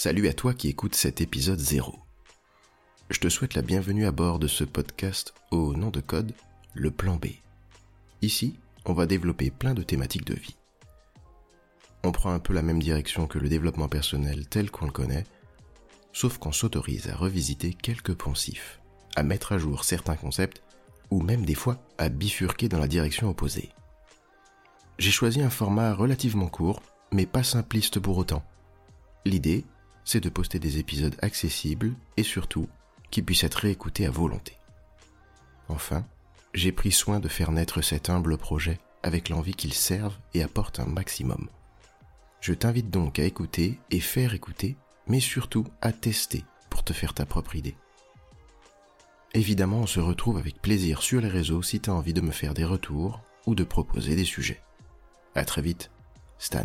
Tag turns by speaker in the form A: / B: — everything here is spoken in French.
A: Salut à toi qui écoutes cet épisode 0. Je te souhaite la bienvenue à bord de ce podcast au nom de code Le Plan B. Ici, on va développer plein de thématiques de vie. On prend un peu la même direction que le développement personnel tel qu'on le connaît, sauf qu'on s'autorise à revisiter quelques poncifs, à mettre à jour certains concepts, ou même des fois à bifurquer dans la direction opposée. J'ai choisi un format relativement court, mais pas simpliste pour autant. L'idée, c'est de poster des épisodes accessibles et surtout qui puissent être réécoutés à volonté. Enfin, j'ai pris soin de faire naître cet humble projet avec l'envie qu'il serve et apporte un maximum. Je t'invite donc à écouter et faire écouter, mais surtout à tester pour te faire ta propre idée. Évidemment, on se retrouve avec plaisir sur les réseaux si tu as envie de me faire des retours ou de proposer des sujets. À très vite, Stan.